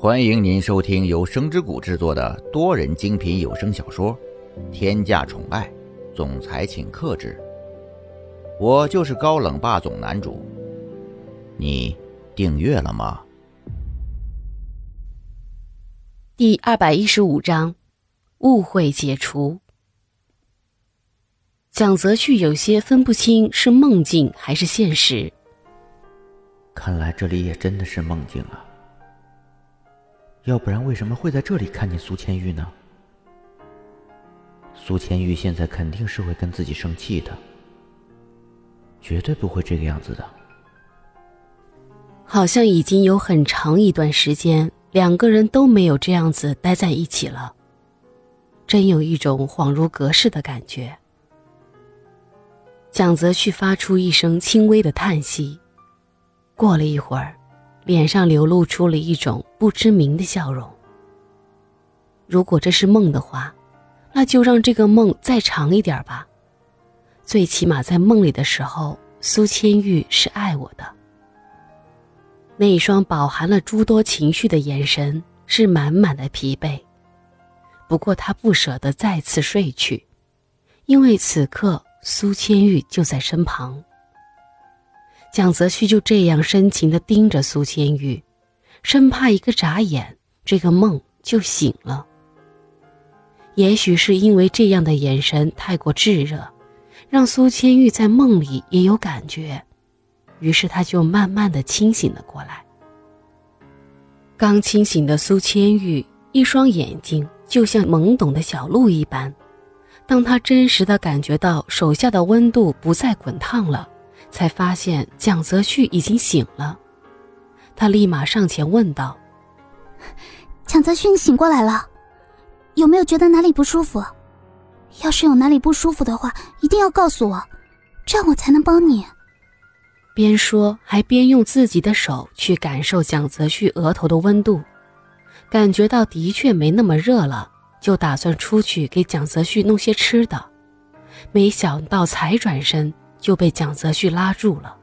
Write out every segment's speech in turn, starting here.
欢迎您收听由声之谷制作的多人精品有声小说《天价宠爱总裁请克制》，我就是高冷霸总男主。你订阅了吗？第二百一十五章，误会解除。蒋泽旭有些分不清是梦境还是现实。看来这里也真的是梦境啊。要不然为什么会在这里看见苏千玉呢？苏千玉现在肯定是会跟自己生气的，绝对不会这个样子的。好像已经有很长一段时间，两个人都没有这样子待在一起了，真有一种恍如隔世的感觉。蒋泽旭发出一声轻微的叹息，过了一会儿。脸上流露出了一种不知名的笑容。如果这是梦的话，那就让这个梦再长一点吧。最起码在梦里的时候，苏千玉是爱我的。那一双饱含了诸多情绪的眼神是满满的疲惫。不过他不舍得再次睡去，因为此刻苏千玉就在身旁。蒋泽旭就这样深情地盯着苏千玉，生怕一个眨眼，这个梦就醒了。也许是因为这样的眼神太过炙热，让苏千玉在梦里也有感觉，于是他就慢慢地清醒了过来。刚清醒的苏千玉，一双眼睛就像懵懂的小鹿一般，当他真实的感觉到手下的温度不再滚烫了。才发现蒋泽旭已经醒了，他立马上前问道：“蒋泽旭，你醒过来了，有没有觉得哪里不舒服？要是有哪里不舒服的话，一定要告诉我，这样我才能帮你。”边说还边用自己的手去感受蒋泽旭额头的温度，感觉到的确没那么热了，就打算出去给蒋泽旭弄些吃的，没想到才转身。就被蒋泽旭拉住了。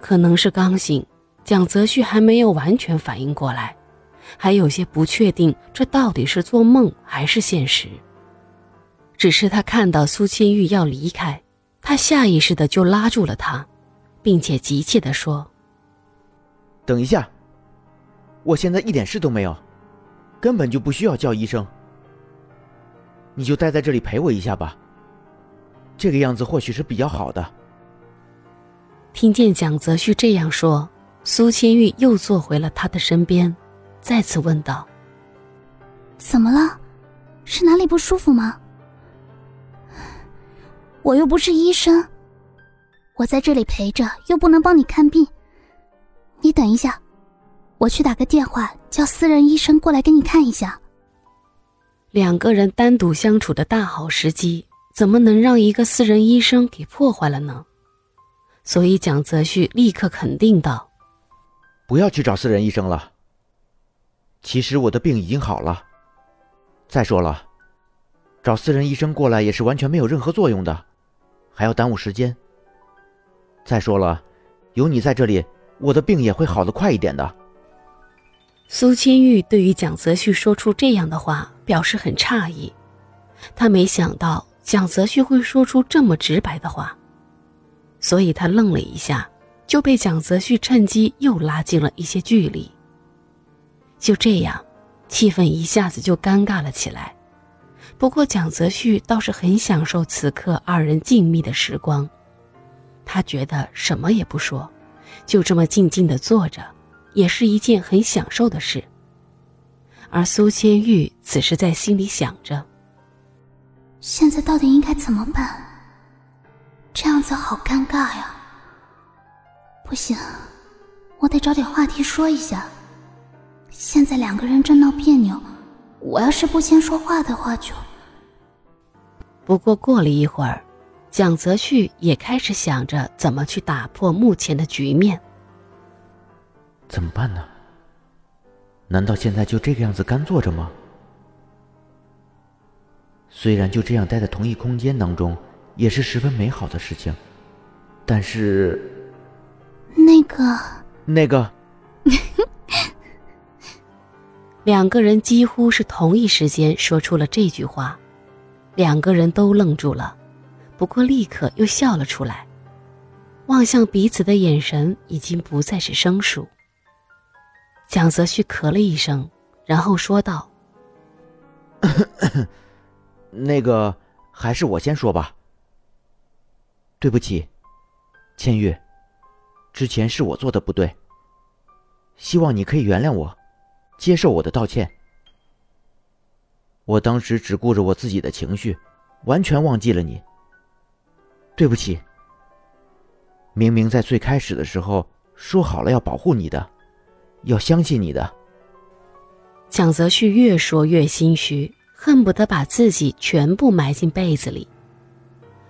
可能是刚醒，蒋泽旭还没有完全反应过来，还有些不确定这到底是做梦还是现实。只是他看到苏千玉要离开，他下意识的就拉住了他，并且急切的说：“等一下，我现在一点事都没有，根本就不需要叫医生。你就待在这里陪我一下吧。”这个样子或许是比较好的。听见蒋泽旭这样说，苏千玉又坐回了他的身边，再次问道：“怎么了？是哪里不舒服吗？我又不是医生，我在这里陪着，又不能帮你看病。你等一下，我去打个电话，叫私人医生过来给你看一下。”两个人单独相处的大好时机。怎么能让一个私人医生给破坏了呢？所以蒋泽旭立刻肯定道：“不要去找私人医生了。其实我的病已经好了。再说了，找私人医生过来也是完全没有任何作用的，还要耽误时间。再说了，有你在这里，我的病也会好的快一点的。”苏千玉对于蒋泽旭说出这样的话表示很诧异，他没想到。蒋泽旭会说出这么直白的话，所以他愣了一下，就被蒋泽旭趁机又拉近了一些距离。就这样，气氛一下子就尴尬了起来。不过蒋泽旭倒是很享受此刻二人静谧的时光，他觉得什么也不说，就这么静静的坐着，也是一件很享受的事。而苏千玉此时在心里想着。现在到底应该怎么办？这样子好尴尬呀！不行，我得找点话题说一下。现在两个人正闹别扭，我要是不先说话的话，就……不过过了一会儿，蒋泽旭也开始想着怎么去打破目前的局面。怎么办呢？难道现在就这个样子干坐着吗？虽然就这样待在同一空间当中，也是十分美好的事情，但是，那个，那个，两个人几乎是同一时间说出了这句话，两个人都愣住了，不过立刻又笑了出来，望向彼此的眼神已经不再是生疏。蒋泽旭咳了一声，然后说道：“ 那个，还是我先说吧。对不起，千玉，之前是我做的不对。希望你可以原谅我，接受我的道歉。我当时只顾着我自己的情绪，完全忘记了你。对不起，明明在最开始的时候说好了要保护你的。”要相信你的。蒋泽旭越说越心虚，恨不得把自己全部埋进被子里。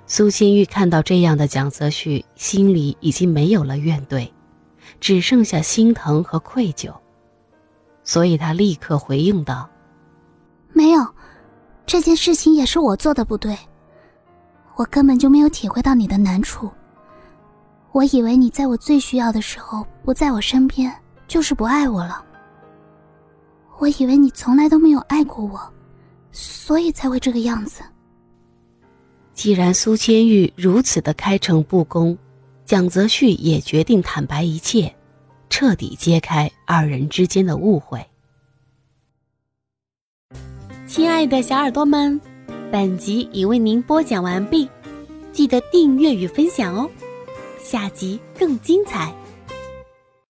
苏千玉看到这样的蒋泽旭，心里已经没有了怨怼，只剩下心疼和愧疚，所以他立刻回应道：“没有，这件事情也是我做的不对，我根本就没有体会到你的难处。我以为你在我最需要的时候不在我身边。”就是不爱我了。我以为你从来都没有爱过我，所以才会这个样子。既然苏千玉如此的开诚布公，蒋泽旭也决定坦白一切，彻底揭开二人之间的误会。亲爱的小耳朵们，本集已为您播讲完毕，记得订阅与分享哦，下集更精彩。